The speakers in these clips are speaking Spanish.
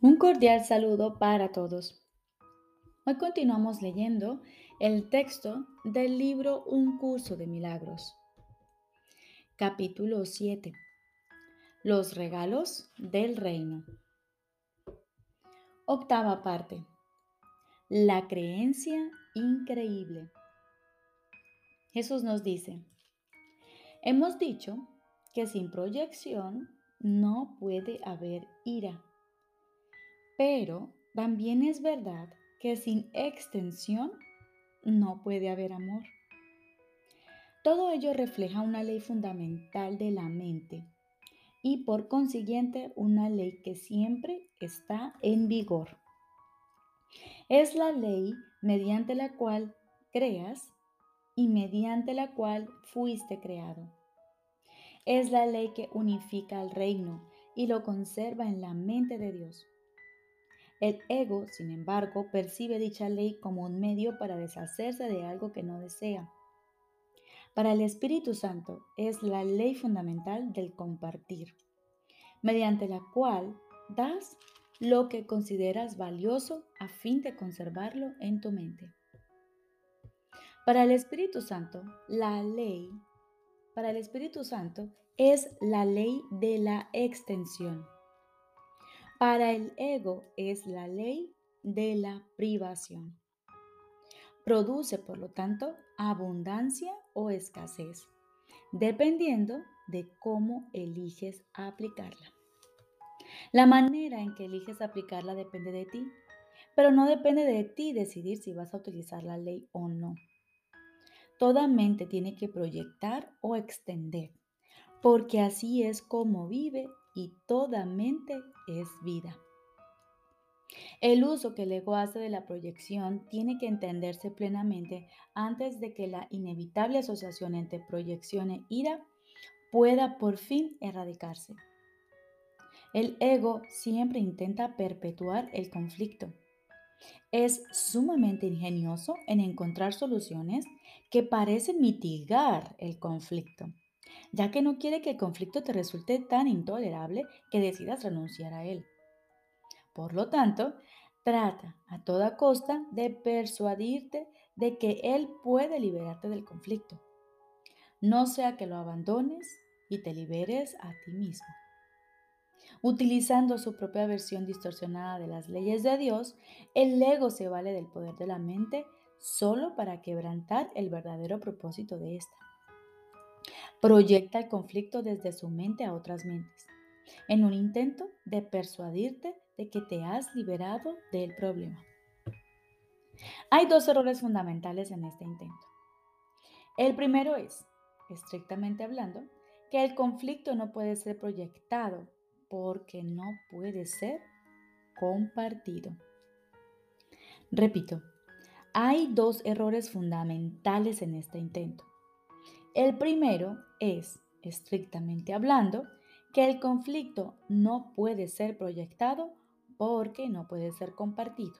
Un cordial saludo para todos. Hoy continuamos leyendo el texto del libro Un curso de milagros. Capítulo 7. Los regalos del reino. Octava parte. La creencia increíble. Jesús nos dice, hemos dicho que sin proyección no puede haber ira pero también es verdad que sin extensión no puede haber amor. Todo ello refleja una ley fundamental de la mente y por consiguiente una ley que siempre está en vigor. Es la ley mediante la cual creas y mediante la cual fuiste creado. Es la ley que unifica al reino y lo conserva en la mente de Dios. El ego, sin embargo, percibe dicha ley como un medio para deshacerse de algo que no desea. Para el Espíritu Santo es la ley fundamental del compartir, mediante la cual das lo que consideras valioso a fin de conservarlo en tu mente. Para el Espíritu Santo, la ley, para el Espíritu Santo es la ley de la extensión. Para el ego es la ley de la privación. Produce, por lo tanto, abundancia o escasez, dependiendo de cómo eliges aplicarla. La manera en que eliges aplicarla depende de ti, pero no depende de ti decidir si vas a utilizar la ley o no. Toda mente tiene que proyectar o extender, porque así es como vive y toda mente es vida. El uso que el ego hace de la proyección tiene que entenderse plenamente antes de que la inevitable asociación entre proyección e ira pueda por fin erradicarse. El ego siempre intenta perpetuar el conflicto. Es sumamente ingenioso en encontrar soluciones que parecen mitigar el conflicto ya que no quiere que el conflicto te resulte tan intolerable que decidas renunciar a él. Por lo tanto, trata a toda costa de persuadirte de que él puede liberarte del conflicto. No sea que lo abandones y te liberes a ti mismo. Utilizando su propia versión distorsionada de las leyes de Dios, el ego se vale del poder de la mente solo para quebrantar el verdadero propósito de esta proyecta el conflicto desde su mente a otras mentes, en un intento de persuadirte de que te has liberado del problema. Hay dos errores fundamentales en este intento. El primero es, estrictamente hablando, que el conflicto no puede ser proyectado porque no puede ser compartido. Repito, hay dos errores fundamentales en este intento. El primero es, estrictamente hablando, que el conflicto no puede ser proyectado porque no puede ser compartido.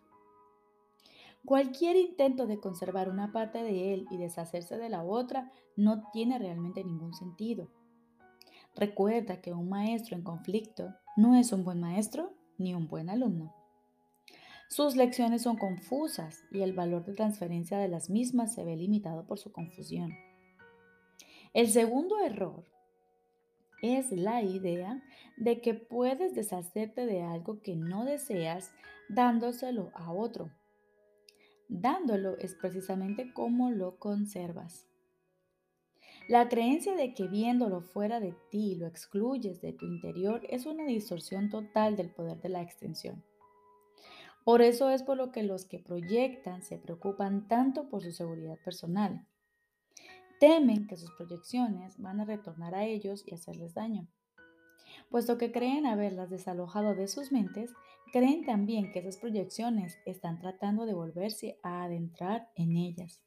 Cualquier intento de conservar una parte de él y deshacerse de la otra no tiene realmente ningún sentido. Recuerda que un maestro en conflicto no es un buen maestro ni un buen alumno. Sus lecciones son confusas y el valor de transferencia de las mismas se ve limitado por su confusión. El segundo error es la idea de que puedes deshacerte de algo que no deseas dándoselo a otro. Dándolo es precisamente como lo conservas. La creencia de que viéndolo fuera de ti lo excluyes de tu interior es una distorsión total del poder de la extensión. Por eso es por lo que los que proyectan se preocupan tanto por su seguridad personal Temen que sus proyecciones van a retornar a ellos y hacerles daño. Puesto que creen haberlas desalojado de sus mentes, creen también que esas proyecciones están tratando de volverse a adentrar en ellas.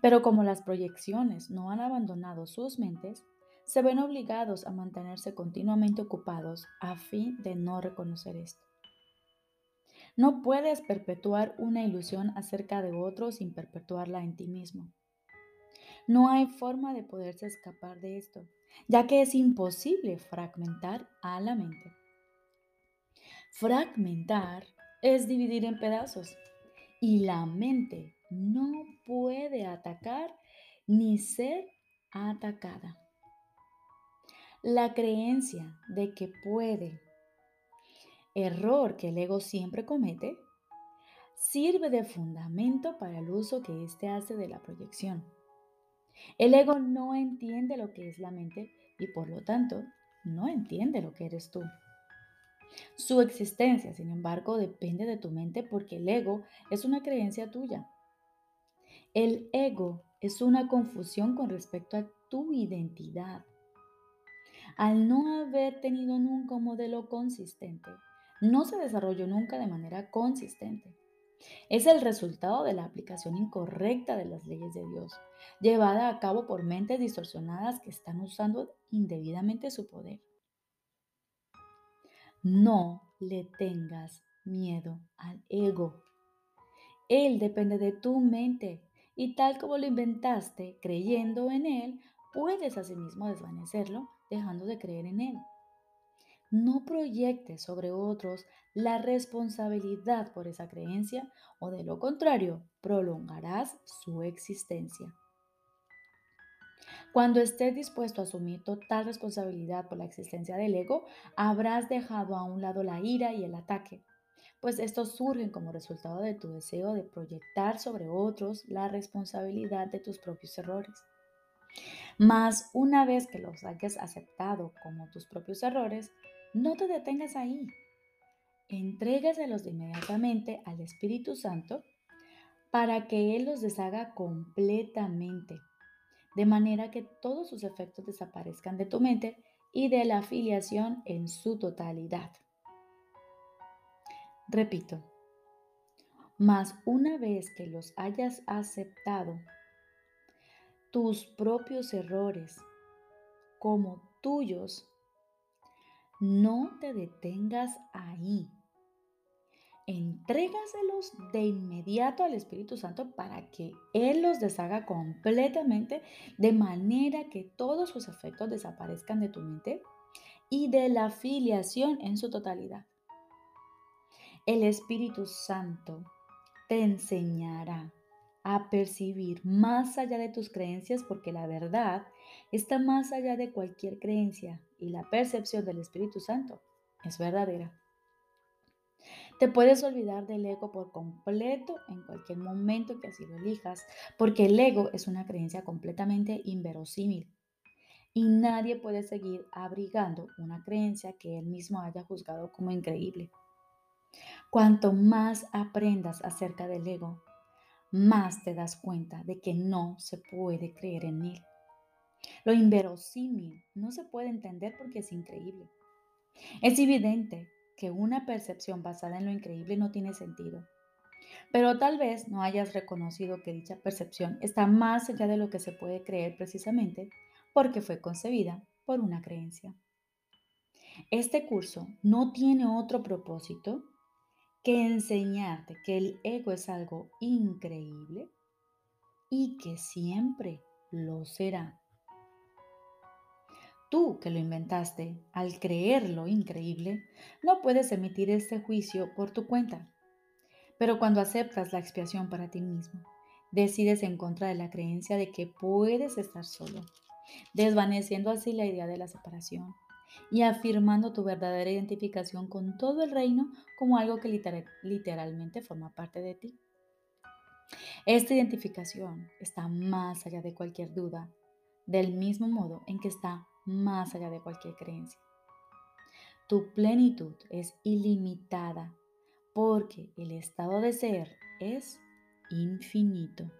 Pero como las proyecciones no han abandonado sus mentes, se ven obligados a mantenerse continuamente ocupados a fin de no reconocer esto. No puedes perpetuar una ilusión acerca de otro sin perpetuarla en ti mismo. No hay forma de poderse escapar de esto, ya que es imposible fragmentar a la mente. Fragmentar es dividir en pedazos y la mente no puede atacar ni ser atacada. La creencia de que puede, error que el ego siempre comete, sirve de fundamento para el uso que éste hace de la proyección. El ego no entiende lo que es la mente y por lo tanto no entiende lo que eres tú. Su existencia, sin embargo, depende de tu mente porque el ego es una creencia tuya. El ego es una confusión con respecto a tu identidad. Al no haber tenido nunca un modelo consistente, no se desarrolló nunca de manera consistente. Es el resultado de la aplicación incorrecta de las leyes de Dios, llevada a cabo por mentes distorsionadas que están usando indebidamente su poder. No le tengas miedo al ego. Él depende de tu mente y tal como lo inventaste creyendo en él, puedes asimismo desvanecerlo dejando de creer en él. No proyectes sobre otros la responsabilidad por esa creencia o de lo contrario, prolongarás su existencia. Cuando estés dispuesto a asumir total responsabilidad por la existencia del ego, habrás dejado a un lado la ira y el ataque, pues estos surgen como resultado de tu deseo de proyectar sobre otros la responsabilidad de tus propios errores. Mas una vez que los hayas aceptado como tus propios errores, no te detengas ahí. Entrégaselos inmediatamente al Espíritu Santo para que Él los deshaga completamente, de manera que todos sus efectos desaparezcan de tu mente y de la afiliación en su totalidad. Repito, mas una vez que los hayas aceptado, tus propios errores como tuyos, no te detengas ahí. Entrégaselos de inmediato al Espíritu Santo para que Él los deshaga completamente de manera que todos sus efectos desaparezcan de tu mente y de la filiación en su totalidad. El Espíritu Santo te enseñará a percibir más allá de tus creencias porque la verdad está más allá de cualquier creencia y la percepción del Espíritu Santo es verdadera. Te puedes olvidar del ego por completo en cualquier momento que así lo elijas, porque el ego es una creencia completamente inverosímil y nadie puede seguir abrigando una creencia que él mismo haya juzgado como increíble. Cuanto más aprendas acerca del ego, más te das cuenta de que no se puede creer en él. Lo inverosímil no se puede entender porque es increíble. Es evidente que una percepción basada en lo increíble no tiene sentido. Pero tal vez no hayas reconocido que dicha percepción está más allá de lo que se puede creer precisamente porque fue concebida por una creencia. Este curso no tiene otro propósito que enseñarte que el ego es algo increíble y que siempre lo será. Tú que lo inventaste, al creerlo increíble, no puedes emitir este juicio por tu cuenta. Pero cuando aceptas la expiación para ti mismo, decides en contra de la creencia de que puedes estar solo, desvaneciendo así la idea de la separación y afirmando tu verdadera identificación con todo el reino como algo que literalmente forma parte de ti. Esta identificación está más allá de cualquier duda, del mismo modo en que está más allá de cualquier creencia. Tu plenitud es ilimitada porque el estado de ser es infinito.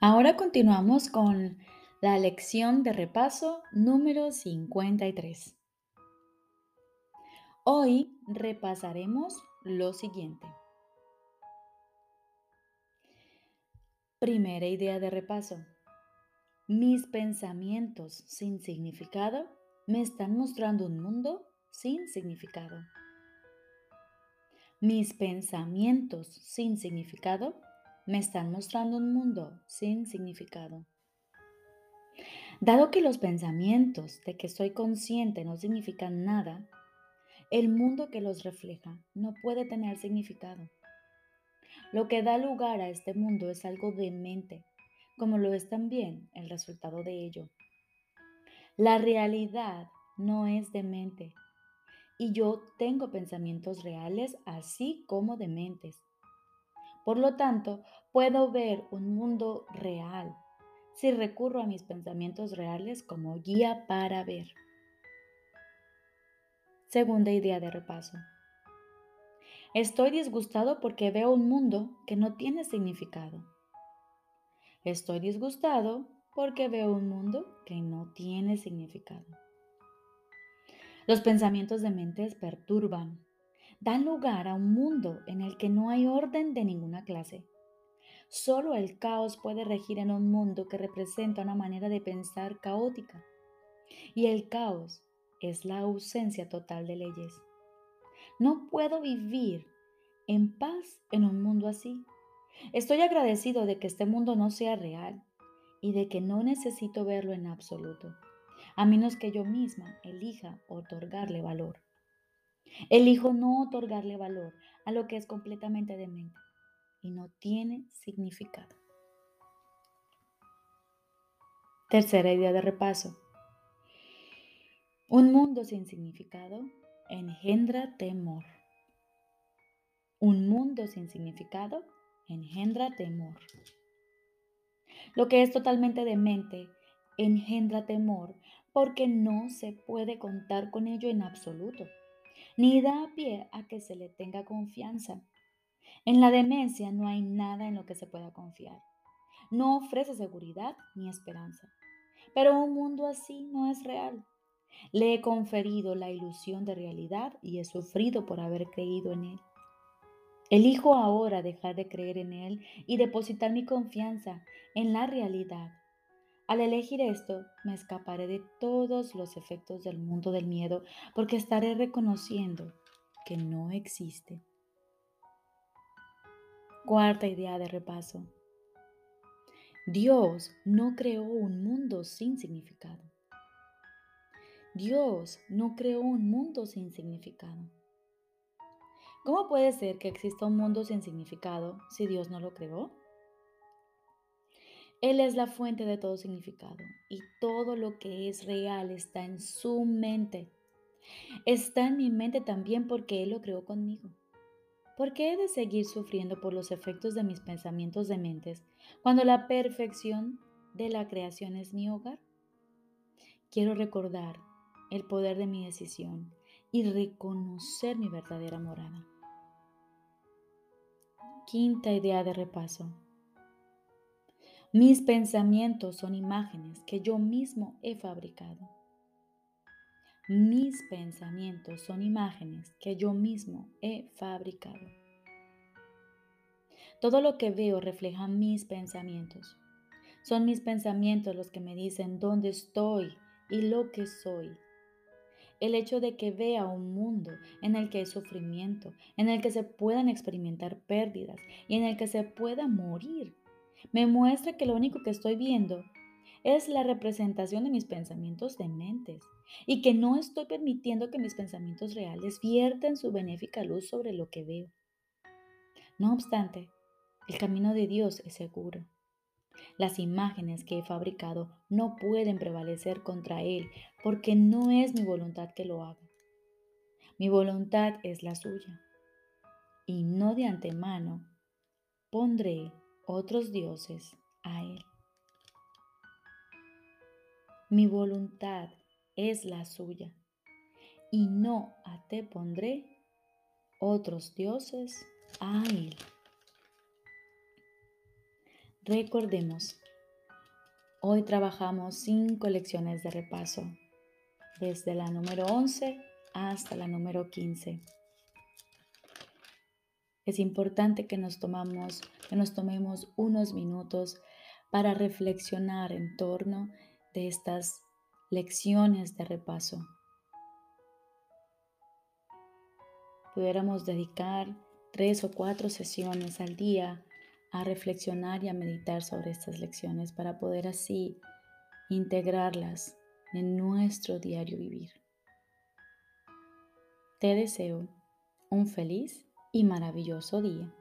Ahora continuamos con la lección de repaso número 53. Hoy repasaremos lo siguiente. Primera idea de repaso. Mis pensamientos sin significado me están mostrando un mundo sin significado. Mis pensamientos sin significado me están mostrando un mundo sin significado. Dado que los pensamientos de que soy consciente no significan nada, el mundo que los refleja no puede tener significado. Lo que da lugar a este mundo es algo demente, como lo es también el resultado de ello. La realidad no es demente, y yo tengo pensamientos reales así como dementes. Por lo tanto, puedo ver un mundo real si recurro a mis pensamientos reales como guía para ver. Segunda idea de repaso. Estoy disgustado porque veo un mundo que no tiene significado. Estoy disgustado porque veo un mundo que no tiene significado. Los pensamientos de mentes perturban, dan lugar a un mundo en el que no hay orden de ninguna clase Solo el caos puede regir en un mundo que representa una manera de pensar caótica. Y el caos es la ausencia total de leyes. No puedo vivir en paz en un mundo así. Estoy agradecido de que este mundo no sea real y de que no necesito verlo en absoluto, a menos que yo misma elija otorgarle valor. Elijo no otorgarle valor a lo que es completamente demente y no tiene significado. Tercera idea de repaso. Un mundo sin significado engendra temor. Un mundo sin significado engendra temor. Lo que es totalmente demente engendra temor porque no se puede contar con ello en absoluto, ni da pie a que se le tenga confianza en la demencia no hay nada en lo que se pueda confiar. No ofrece seguridad ni esperanza. Pero un mundo así no es real. Le he conferido la ilusión de realidad y he sufrido por haber creído en él. Elijo ahora dejar de creer en él y depositar mi confianza en la realidad. Al elegir esto, me escaparé de todos los efectos del mundo del miedo porque estaré reconociendo que no existe. Cuarta idea de repaso. Dios no creó un mundo sin significado. Dios no creó un mundo sin significado. ¿Cómo puede ser que exista un mundo sin significado si Dios no lo creó? Él es la fuente de todo significado y todo lo que es real está en su mente. Está en mi mente también porque Él lo creó conmigo. ¿Por qué he de seguir sufriendo por los efectos de mis pensamientos dementes cuando la perfección de la creación es mi hogar? Quiero recordar el poder de mi decisión y reconocer mi verdadera morada. Quinta idea de repaso. Mis pensamientos son imágenes que yo mismo he fabricado. Mis pensamientos son imágenes que yo mismo he fabricado. Todo lo que veo refleja mis pensamientos. Son mis pensamientos los que me dicen dónde estoy y lo que soy. El hecho de que vea un mundo en el que hay sufrimiento, en el que se puedan experimentar pérdidas y en el que se pueda morir, me muestra que lo único que estoy viendo es la representación de mis pensamientos dementes y que no estoy permitiendo que mis pensamientos reales viertan su benéfica luz sobre lo que veo. No obstante, el camino de Dios es seguro. Las imágenes que he fabricado no pueden prevalecer contra Él porque no es mi voluntad que lo haga. Mi voluntad es la suya. Y no de antemano pondré otros dioses a Él. Mi voluntad es la suya, y no te pondré otros dioses a él. Recordemos, hoy trabajamos cinco lecciones de repaso, desde la número 11 hasta la número 15. Es importante que nos, tomamos, que nos tomemos unos minutos para reflexionar en torno de estas lecciones de repaso. Pudiéramos dedicar tres o cuatro sesiones al día a reflexionar y a meditar sobre estas lecciones para poder así integrarlas en nuestro diario vivir. Te deseo un feliz y maravilloso día.